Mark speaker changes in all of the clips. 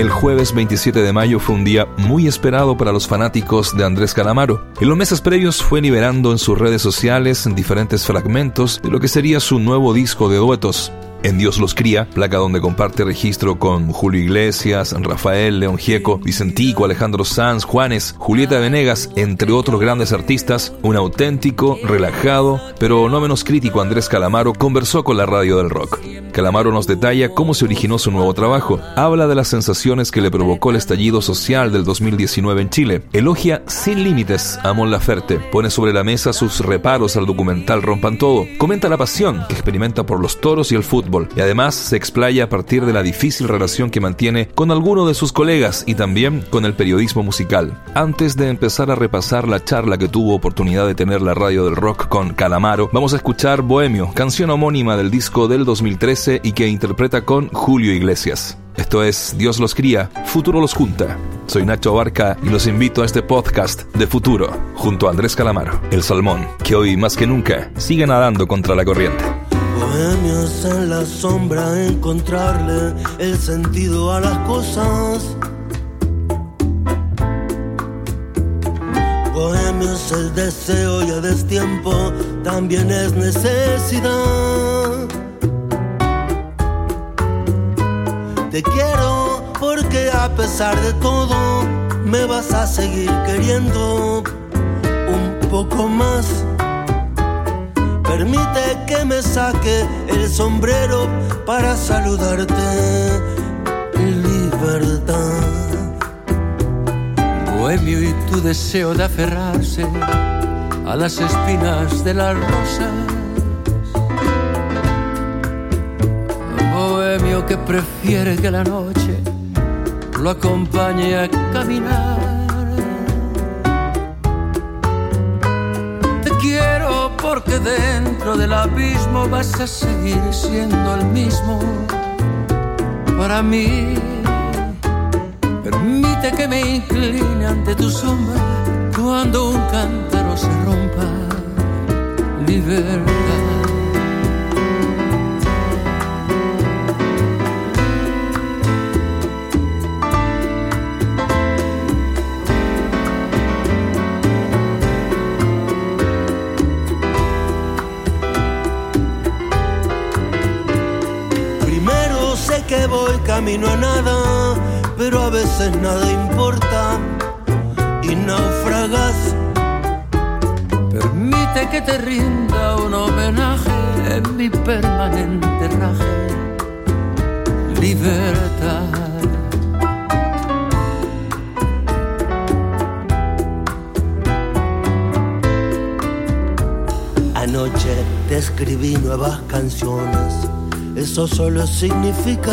Speaker 1: El jueves 27 de mayo fue un día muy esperado para los fanáticos de Andrés Calamaro. En los meses previos fue liberando en sus redes sociales diferentes fragmentos de lo que sería su nuevo disco de duetos. En Dios los cría, placa donde comparte registro con Julio Iglesias, Rafael, León Gieco, Vicentico, Alejandro Sanz, Juanes, Julieta Venegas, entre otros grandes artistas, un auténtico, relajado, pero no menos crítico Andrés Calamaro conversó con la radio del rock. Calamaro nos detalla cómo se originó su nuevo trabajo, habla de las sensaciones que le provocó el estallido social del 2019 en Chile, elogia sin límites a Mon Laferte, pone sobre la mesa sus reparos al documental Rompan Todo, comenta la pasión que experimenta por los toros y el fútbol, y además se explaya a partir de la difícil relación que mantiene con alguno de sus colegas y también con el periodismo musical. Antes de empezar a repasar la charla que tuvo oportunidad de tener la radio del rock con Calamaro, vamos a escuchar Bohemio, canción homónima del disco del 2013 y que interpreta con Julio Iglesias. Esto es Dios los cría, Futuro los junta. Soy Nacho Barca y los invito a este podcast de Futuro junto a Andrés Calamaro, el salmón, que hoy más que nunca sigue nadando contra la corriente.
Speaker 2: Bohemios en la sombra, encontrarle el sentido a las cosas. Bohemios el deseo y a destiempo también es necesidad. Te quiero porque a pesar de todo me vas a seguir queriendo un poco más Permite que me saque el sombrero para saludarte. Libertad.
Speaker 3: Bohemio y tu deseo de aferrarse a las espinas de las rosas. Bohemio que prefiere que la noche lo acompañe a caminar porque dentro del abismo vas a seguir siendo el mismo para mí. Permite que me incline ante tu sombra cuando un cántaro se rompa. Libertad.
Speaker 2: Camino a nada, pero a veces nada importa y naufragas.
Speaker 3: Permite que te rinda un homenaje en mi permanente raje. Libertad.
Speaker 2: Anoche te escribí nuevas canciones, eso solo significa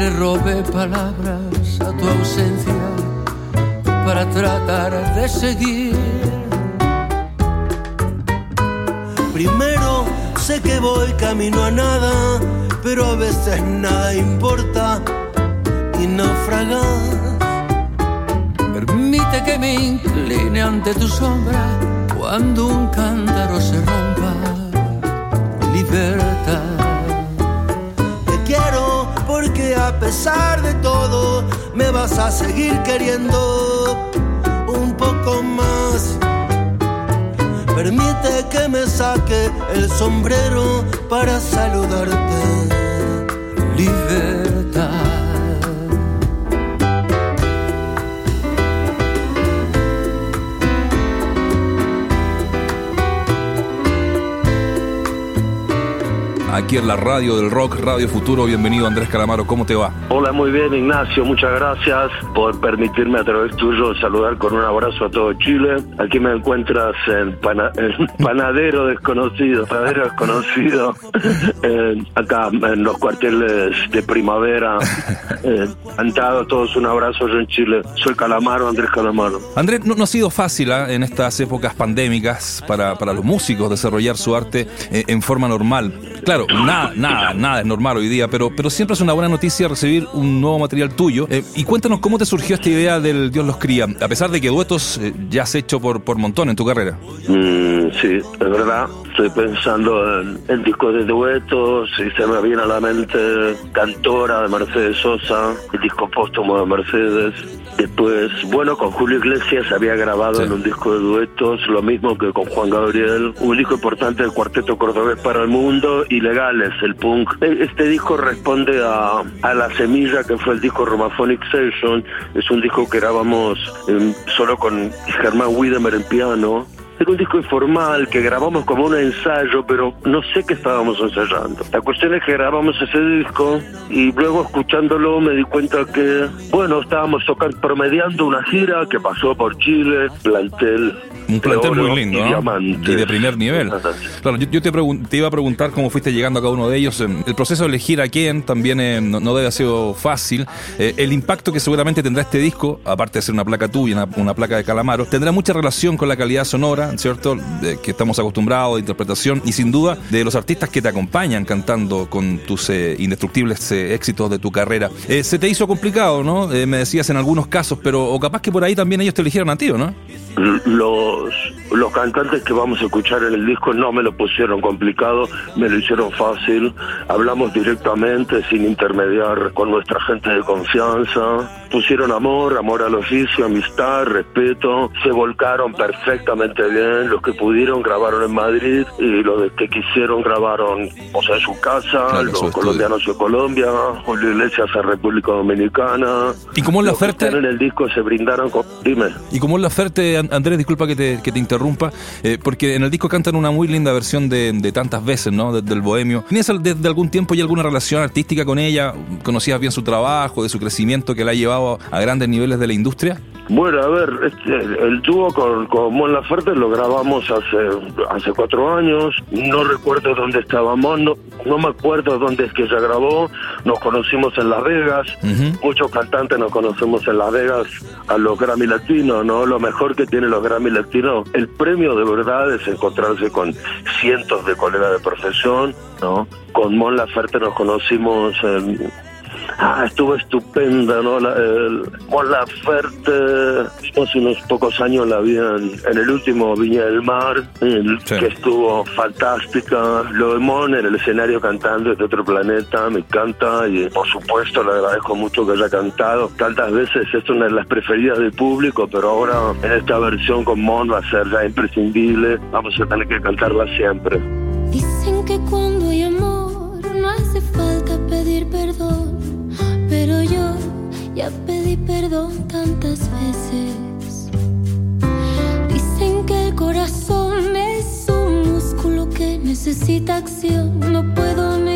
Speaker 3: robe palabras a tu ausencia para tratar de seguir.
Speaker 2: Primero sé que voy camino a nada, pero a veces nada importa y naufragas.
Speaker 3: Permite que me incline ante tu sombra cuando un cántaro se rompa. Libertad
Speaker 2: a pesar de todo me vas a seguir queriendo un poco más. Permite que me saque el sombrero para saludarte.
Speaker 1: Aquí en la radio del rock, Radio Futuro. Bienvenido Andrés Calamaro, ¿cómo te va?
Speaker 4: Hola, muy bien Ignacio, muchas gracias por permitirme a través tuyo saludar con un abrazo a todo Chile. Aquí me encuentras en, Panadero Desconocido, Panadero Desconocido, acá en los cuarteles de primavera. Eh, todos un abrazo yo en Chile. Soy Calamaro, Andrés Calamaro.
Speaker 1: Andrés, no, ha sido fácil ¿ah? en estas épocas pandémicas para, para los músicos desarrollar su arte eh, en forma normal. Claro, Nada, nada, nada es normal hoy día, pero, pero siempre es una buena noticia recibir un nuevo material tuyo. Eh, y cuéntanos cómo te surgió esta idea del Dios los cría, a pesar de que duetos eh, ya has hecho por, por montón en tu carrera.
Speaker 4: Mm, sí, es verdad. Estoy pensando en, discos de duetos y se me viene a la mente Cantora de Mercedes Sosa, el disco póstumo de Mercedes. Después, bueno, con Julio Iglesias había grabado en un disco de duetos, lo mismo que con Juan Gabriel, un disco importante del Cuarteto Cordobés para el Mundo, Ilegales, el punk. E, este disco responde a, a La Semilla, que fue el disco Romaphonic Session, es un disco que grabamos em, solo con Germán Wiedemer en piano, era un disco informal que grabamos como un ensayo, pero no sé qué estábamos ensayando. La cuestión es que grabamos ese disco y luego escuchándolo me di cuenta que, bueno, estábamos tocando, promediando una gira que pasó por Chile, plantel
Speaker 1: un plantel muy lindo, y, y, de primer nivel. Claro, yo, te, te, iba a preguntar cómo fuiste llegando a cada uno de ellos. El proceso de elegir a quién también eh, no, debe haber sido fácil. Eh, el impacto que seguramente tendrá este disco, aparte de ser una placa tuya, una, una, placa de Calamaro, tendrá mucha relación con la calidad sonora, ¿cierto? que estamos acostumbrados, de interpretación y sin duda de los artistas que te acompañan cantando con tus eh, indestructibles éxitos de tu carrera. se te hizo complicado, ¿no? me decías en algunos casos, pero o capaz que por ahí también ellos te eligieron a ti, ¿no?
Speaker 4: Los, los cantantes que vamos a escuchar en el disco no me lo pusieron complicado, me lo hicieron fácil. Hablamos directamente, sin intermediar con nuestra gente de confianza. Pusieron amor, amor al oficio, amistad, respeto. Se volcaron perfectamente bien. Los que pudieron grabaron en Madrid y los que quisieron grabaron, o sea, en su casa. los colombianos en Colombia, Julio Iglesias en República Dominicana.
Speaker 1: ¿Y cómo es la oferta?
Speaker 4: en el disco se brindaron con... Dime.
Speaker 1: ¿Y cómo es la oferta, Andrés? Disculpa que te, que te interrumpa, eh, porque en el disco cantan una muy linda versión de, de tantas veces, ¿no? del Bohemio. ¿Tienes desde algún tiempo ya alguna relación artística con ella? ¿Conocías bien su trabajo, de su crecimiento que la ha llevado a grandes niveles de la industria?
Speaker 4: Bueno, a ver, este, el dúo con, con Mon Laferte lo grabamos hace hace cuatro años. No recuerdo dónde estábamos, no, no me acuerdo dónde es que ella grabó. Nos conocimos en Las Vegas. Muchos cantantes nos conocemos en Las Vegas a los Grammy Latinos, ¿no? Lo mejor que tiene los Grammy Latinos, el premio de verdad es encontrarse con cientos de colegas de profesión, ¿no? Con Mon Laferte nos conocimos en Ah, estuvo estupenda, ¿no? La, el, Mon Laferte, hace unos pocos años la vi en, el último Viña del Mar, que estuvo fantástica. Lo de Mon en el escenario cantando de otro planeta, me encanta y por supuesto le agradezco mucho que haya cantado. Tantas veces es una de las preferidas del público, pero ahora en esta versión con Mon va a ser ya imprescindible. Vamos a tener que cantarla siempre.
Speaker 5: Dicen que cuando hay amor no hace falta pedir perdón ya pedí perdón tantas veces. Dicen que el corazón es un músculo que necesita acción. No puedo negar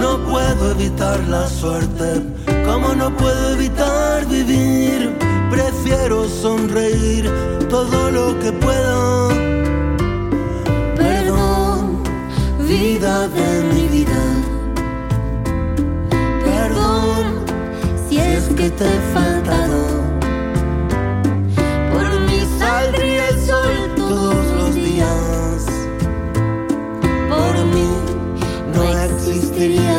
Speaker 2: No puedo puedo evitar la suerte, como no puedo evitar vivir, prefiero sonreír todo lo que pueda. Perdón, vida de mi vida. Perdón si es que te he faltado. Por mí saldría el sol todos los días. Por mí no existirían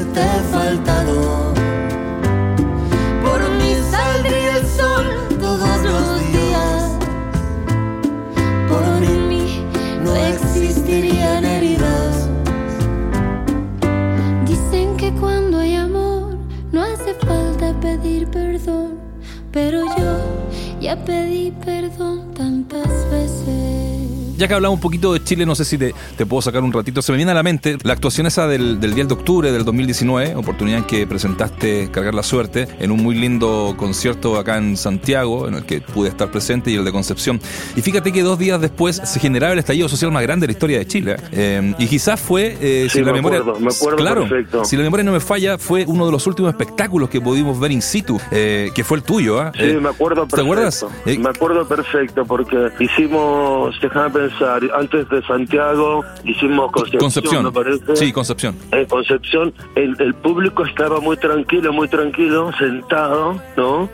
Speaker 2: te he faltado. Por mí saldría el sol todos los días. Por mí no existirían heridas.
Speaker 5: Dicen que cuando hay amor no hace falta pedir perdón, pero yo ya pedí perdón.
Speaker 1: Ya que hablamos un poquito de Chile, no sé si te, te puedo sacar un ratito. Se me viene a la mente la actuación esa del, del 10 de octubre del 2019, oportunidad en que presentaste Cargar la Suerte en un muy lindo concierto acá en Santiago, en el que pude estar presente, y el de Concepción. Y fíjate que dos días después se generaba el estallido social más grande de la historia de Chile. Eh, y quizás fue, eh,
Speaker 4: Sí,
Speaker 1: si la
Speaker 4: me
Speaker 1: memoria.
Speaker 4: acuerdo, me acuerdo
Speaker 1: claro,
Speaker 4: perfecto.
Speaker 1: si la memoria no me falla, fue uno de los últimos espectáculos que pudimos ver in situ, eh, que fue el tuyo. ¿ah?
Speaker 4: Sí, me acuerdo perfecto.
Speaker 1: ¿Te acuerdas?
Speaker 4: Me acuerdo perfecto porque hicimos, déjame pensar, antes de Santiago hicimos Concepción,
Speaker 1: Concepción.
Speaker 4: parece.
Speaker 1: Sí, Concepción.
Speaker 4: En Concepción el, el público estaba muy tranquilo, muy tranquilo, sentado, ¿no?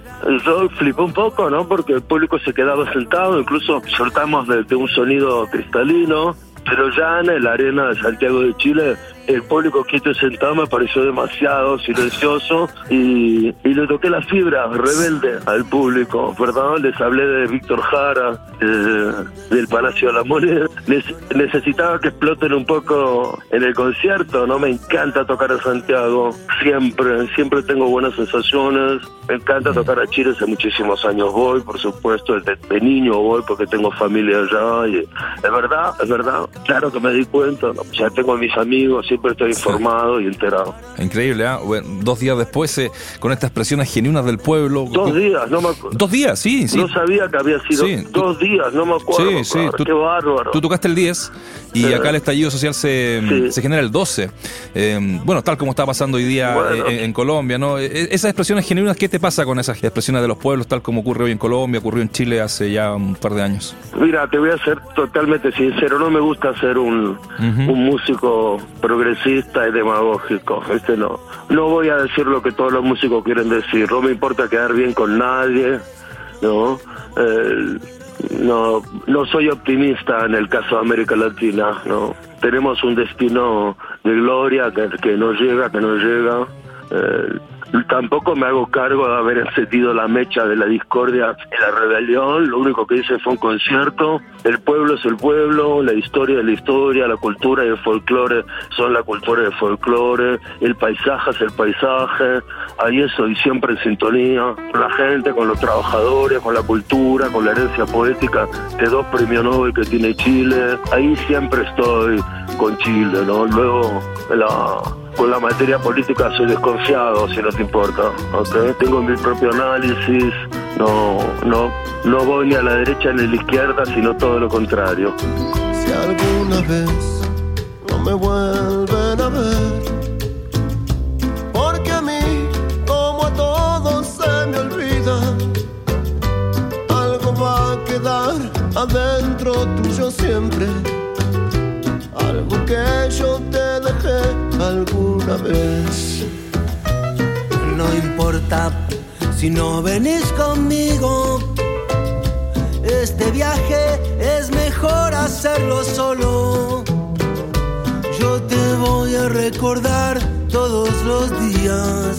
Speaker 4: Yo flipé un poco, ¿no? Porque el público se quedaba sentado, incluso soltamos de, de un sonido cristalino, pero ya en la arena de Santiago de Chile el público quieto y sentado me pareció demasiado silencioso y, y le toqué la fibra rebelde al público, perdón, les hablé de Víctor Jara, del Palacio de la Moneda, necesitaba que exploten un poco en el concierto, ¿no? Me encanta tocar a Santiago, siempre, siempre tengo buenas sensaciones, me encanta tocar a Chile, hace muchísimos años voy, por supuesto, desde de niño voy porque tengo familia allá y es verdad, es verdad, claro que me di cuenta, ¿no? ya tengo mis amigos, siempre estoy informado y enterado.
Speaker 1: Increíble, ¿ah? Bueno, dos días después, eh, con estas expresiones genuinas del pueblo.
Speaker 4: Dos días, no me acuerdo.
Speaker 1: Dos días, sí, sí.
Speaker 4: No sabía que había sido
Speaker 1: Sí, tú-
Speaker 4: dos días, no me acuerdo.
Speaker 1: Sí, sí, tú-
Speaker 4: qué bárbaro.
Speaker 1: Tú tocaste el 10 y
Speaker 4: Eh,
Speaker 1: acá el estallido social se,
Speaker 4: sí.
Speaker 1: se genera el 12. Eh, bueno, tal como está pasando hoy día
Speaker 4: Bueno.
Speaker 1: eh, en, Colombia, ¿no? Eh, Esas expresiones genuinas, ¿qué te pasa con esas expresiones de los pueblos, tal como ocurre hoy en Colombia, ocurrió en Chile hace ya un par de años?
Speaker 4: Mira, te voy a ser totalmente sincero, no me gusta ser un, un músico progresista y demagógico, este no. No voy a decir lo que todos los músicos quieren decir, no me importa quedar bien con nadie, ¿no? Eh, no, no soy optimista en el caso de América Latina, ¿no? Tenemos un destino de gloria que, no llega, que no llega. Eh, Tampoco me hago cargo de haber encendido la mecha de la discordia y la rebelión. Lo único que hice fue un concierto. El pueblo es el pueblo, la historia es la historia, la cultura y el folclore son la cultura y el folclore, el paisaje es el paisaje. Ahí estoy siempre en sintonía con la gente, con los trabajadores, con la cultura, con la herencia poética de dos premios Nobel que tiene Chile. Ahí siempre estoy con Chile, ¿no? Luego la con la materia política soy desconfiado, si no te importa. ¿ok? Tengo mi propio análisis, no, no, no voy ni a la derecha ni a la izquierda, sino todo lo contrario.
Speaker 2: Si alguna vez no me vuelven a ver, No importa si no venís conmigo. Este viaje es mejor hacerlo solo. Yo te voy a recordar todos los días.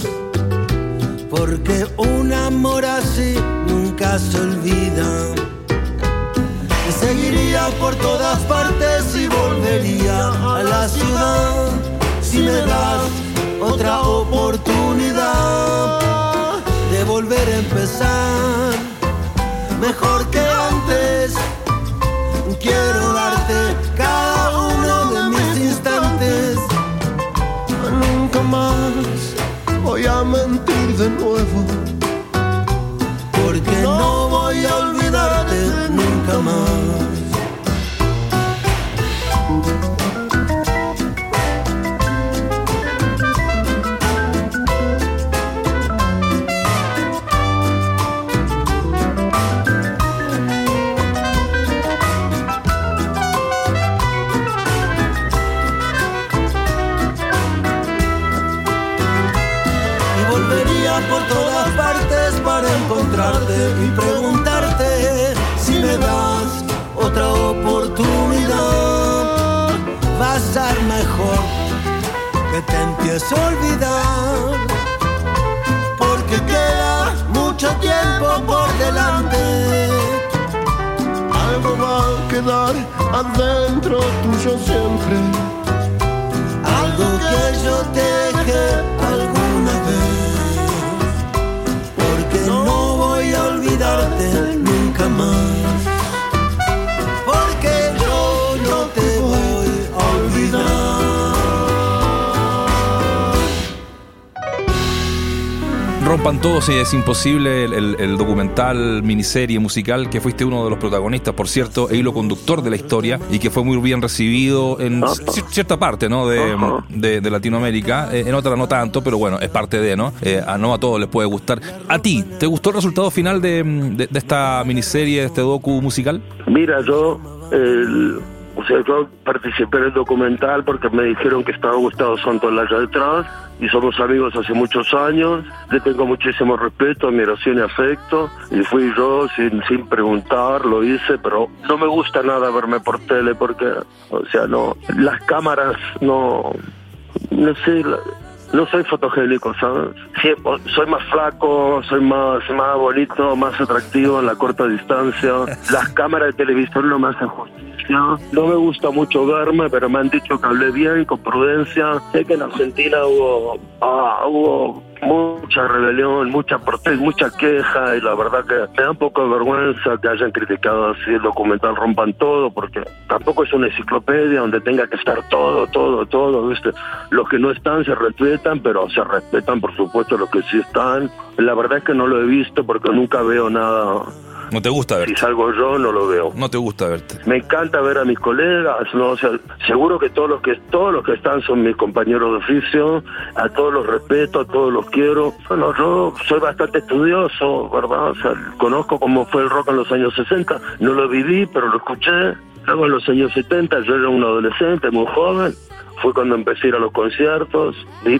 Speaker 2: Porque un amor así nunca se olvida. Seguiría por todas partes y volvería a la ciudad. Si me das otra oportunidad de volver a empezar mejor que antes. Quiero darte cada uno de mis instantes. Nunca más voy a mentir de nuevo. Te olvidar, porque queda mucho tiempo por delante.
Speaker 6: Algo va a quedar adentro tuyo siempre.
Speaker 2: Algo que yo deje alguna
Speaker 1: Rompan todos y es imposible el, el- el documental, miniserie musical que fuiste uno de los protagonistas, por cierto, e hilo conductor de la historia y que fue muy bien recibido en ci- cierta parte ¿no? de, de- de Latinoamérica, eh, en otra no tanto, pero bueno, es parte de, ¿no? Eh, a no a todos les puede gustar. ¿A ti, te gustó el resultado final de, de- de esta miniserie, de este docu musical?
Speaker 4: Mira, yo, el- o sea, yo participé en el documental porque me dijeron que estaba Gustavo Santolaya detrás y somos amigos hace muchos años. Le tengo muchísimo respeto, admiración y afecto y fui yo sin, sin preguntar, lo hice, pero no me gusta nada verme por tele porque, o sea, no, las cámaras no, no sé, no soy fotogénico, ¿sabes? Sí, soy más flaco, soy más, más bonito, más atractivo en la corta distancia. Las cámaras de televisión no me hacen justicia. No me gusta mucho verme, pero me han dicho que hablé bien, con prudencia. Sé que en Argentina hubo, ah, hubo mucha rebelión, mucha protesta, mucha queja y la verdad que me da un poco de vergüenza que hayan criticado así el documental Rompan Todo porque tampoco es una enciclopedia donde tenga que estar todo, todo, todo, ¿viste? Los que no están se respetan, pero se respetan por supuesto los que sí están. La verdad es que no lo he visto porque nunca veo nada.
Speaker 1: ¿No te gusta
Speaker 4: Si
Speaker 1: verte?
Speaker 4: salgo yo no lo veo.
Speaker 1: No te gusta verte.
Speaker 4: Me encanta ver a mis colegas, no, o sea, seguro que todos los que todos los que están son mis compañeros de oficio, a todos los respeto, a todos los quiero. Bueno, yo soy bastante estudioso, ¿verdad? O sea, conozco cómo fue el rock en los años 60, no lo viví, pero lo escuché. Luego en los años 70 yo era un adolescente muy joven, fue cuando empecé a ir a los conciertos,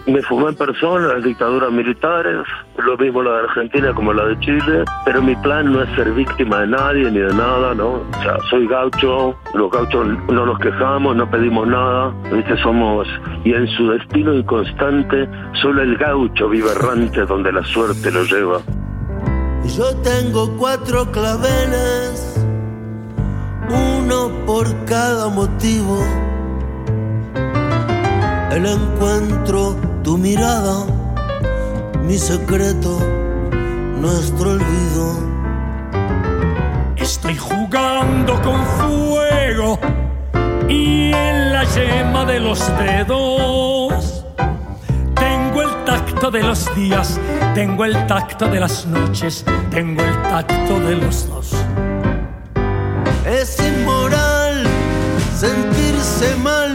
Speaker 4: me fumé en persona las dictaduras militares, lo mismo la de Argentina como la de Chile, pero mi plan no es ser víctima de nadie ni de nada, ¿no? O sea, soy gaucho, los gauchos no nos quejamos, no pedimos nada, ¿viste? Somos, y en su destino inconstante, solo el gaucho vive errante donde la suerte lo lleva.
Speaker 2: Yo tengo cuatro claveles, uno por cada motivo. El encuentro, tu mirada, mi secreto, nuestro olvido.
Speaker 7: Estoy jugando con fuego y en la yema de los dedos tengo el tacto de los días, tengo el tacto de las noches, tengo el tacto de los dos.
Speaker 2: Es inmoral sentirse mal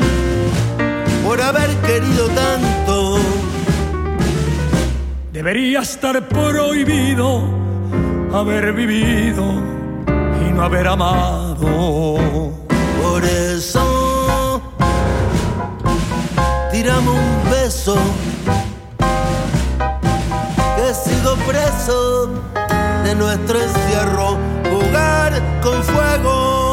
Speaker 2: por haber querido tanto.
Speaker 7: Debería estar prohibido haber vivido y no haber amado.
Speaker 2: Por eso, tirame un beso. Que sigo preso de nuestro encierro. Jugar con fuego.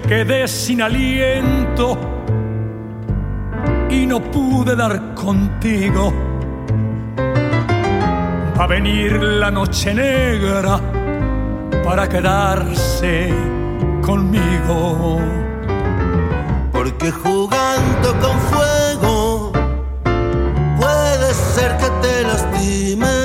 Speaker 7: Quedé sin aliento y no pude dar contigo, va a venir la noche negra para quedarse conmigo.
Speaker 2: Porque jugando con fuego puede ser que te lastimes,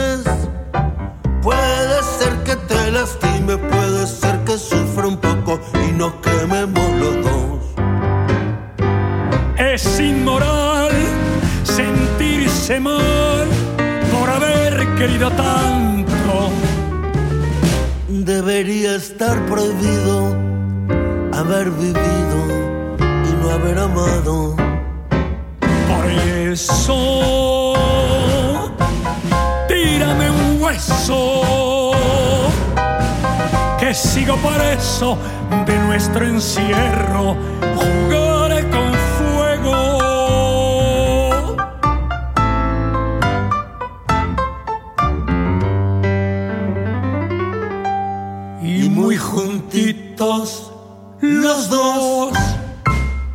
Speaker 7: mal por haber querido tanto.
Speaker 2: Debería estar prohibido haber vivido y no haber amado.
Speaker 7: Por eso, tírame un hueso que sigo por eso de nuestro encierro.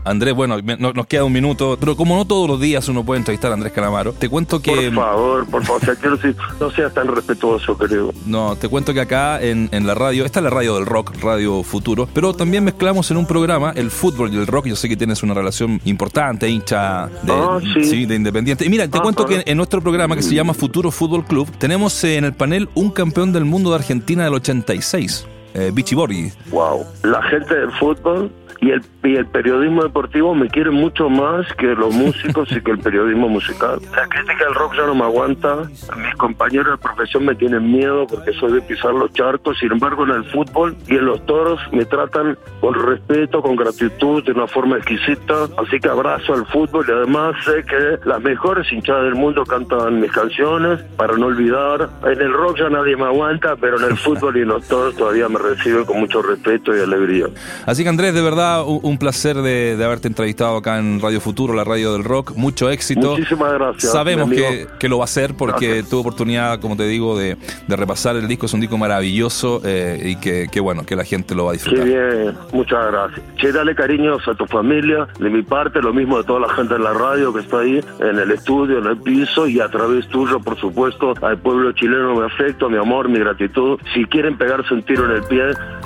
Speaker 1: Andrés, bueno, me- no- nos queda un minuto, pero como no todos los días uno puede entrevistar a Andrés Calamaro, te cuento que...
Speaker 4: Por favor, por favor, o sea, quiero decir, no seas tan respetuoso, creo.
Speaker 1: No, te cuento que acá en, en la radio, esta es la radio del rock, Radio Futuro, pero también mezclamos en un programa el fútbol y el rock. Yo sé que tienes una relación importante, hincha de,
Speaker 4: Ah, sí.
Speaker 1: de Independiente. Y mira, te
Speaker 4: Ah,
Speaker 1: cuento
Speaker 4: claro.
Speaker 1: que en nuestro programa que se llama Futuro Fútbol Club, tenemos en el panel un campeón del mundo de Argentina del 86, eh, Vichy Borghi.
Speaker 4: Wow. La gente del fútbol y el, y el periodismo deportivo me quieren mucho más que los músicos y que el periodismo musical. La crítica del rock ya no me aguanta. Mis compañeros de profesión me tienen miedo porque soy de pisar los charcos. Sin embargo, en el fútbol y en los toros me tratan con respeto, con gratitud, de una forma exquisita. Así que abrazo al fútbol y además sé que las mejores hinchadas del mundo cantan mis canciones para no olvidar. En el rock ya nadie me aguanta, pero en el fútbol y en los toros todavía me reciben con mucho respeto y alegría.
Speaker 1: Así que Andrés, de verdad, un, un placer de, de haberte entrevistado acá en Radio Futuro, la radio del rock. Mucho éxito.
Speaker 4: Muchísimas gracias.
Speaker 1: Sabemos que, que lo va a hacer porque
Speaker 4: Gracias.
Speaker 1: tuvo oportunidad, como te digo, de, de repasar el disco. Es un disco maravilloso eh, y que, que bueno, que la gente lo va a disfrutar.
Speaker 4: bien, muchas gracias. Che, dale cariños a tu familia, de mi parte, lo mismo de toda la gente en la radio que está ahí, en el estudio, en el piso, y a través tuyo, por supuesto, al pueblo chileno mi afecto, mi amor, mi gratitud. Si quieren pegarse un tiro en el pie,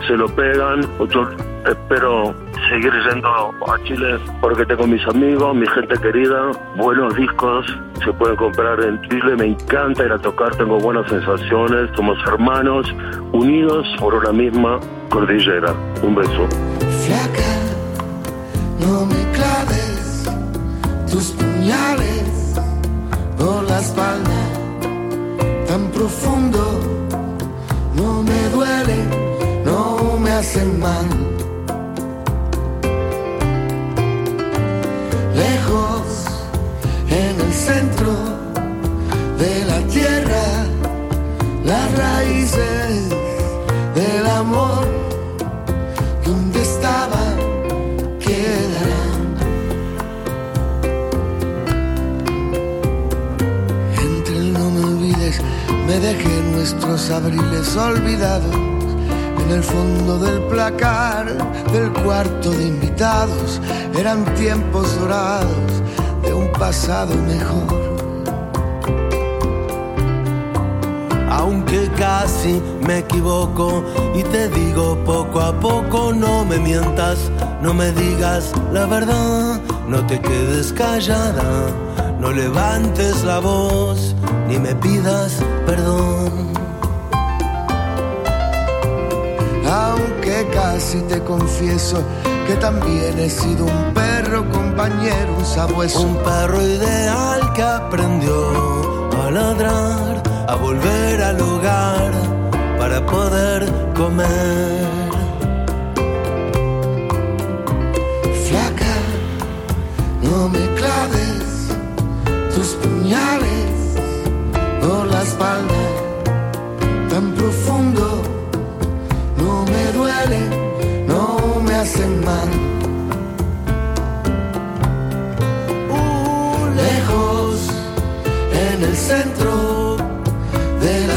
Speaker 4: se lo pegan. Yo espero seguir yendo a Chile porque tengo mis amigos, mi gente querida, buenos discos, se pueden comprar en Chile, me encanta ir a tocar, tengo buenas sensaciones, somos hermanos, unidos por una misma cordillera. Un beso.
Speaker 8: Flaca, no me claves tus puñales por la espalda tan profundo. No me duelen, no me hacen mal. Abriles olvidados en el fondo del placar del cuarto de invitados. Eran tiempos dorados de un pasado mejor.
Speaker 2: Aunque casi me equivoco y te digo poco a poco, no me mientas, no me digas la verdad, no te quedes callada, no levantes la voz ni me pidas perdón.
Speaker 8: Aunque casi te confieso que también he sido un perro compañero, un sabueso.
Speaker 2: Un perro ideal que aprendió a ladrar, a volver al hogar para poder comer.
Speaker 8: Flaca, no me claves tus puñales por la espalda Uh, lejos, en el centro de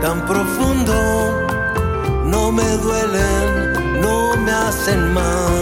Speaker 2: tan profundo, no me duelen, no me hacen mal.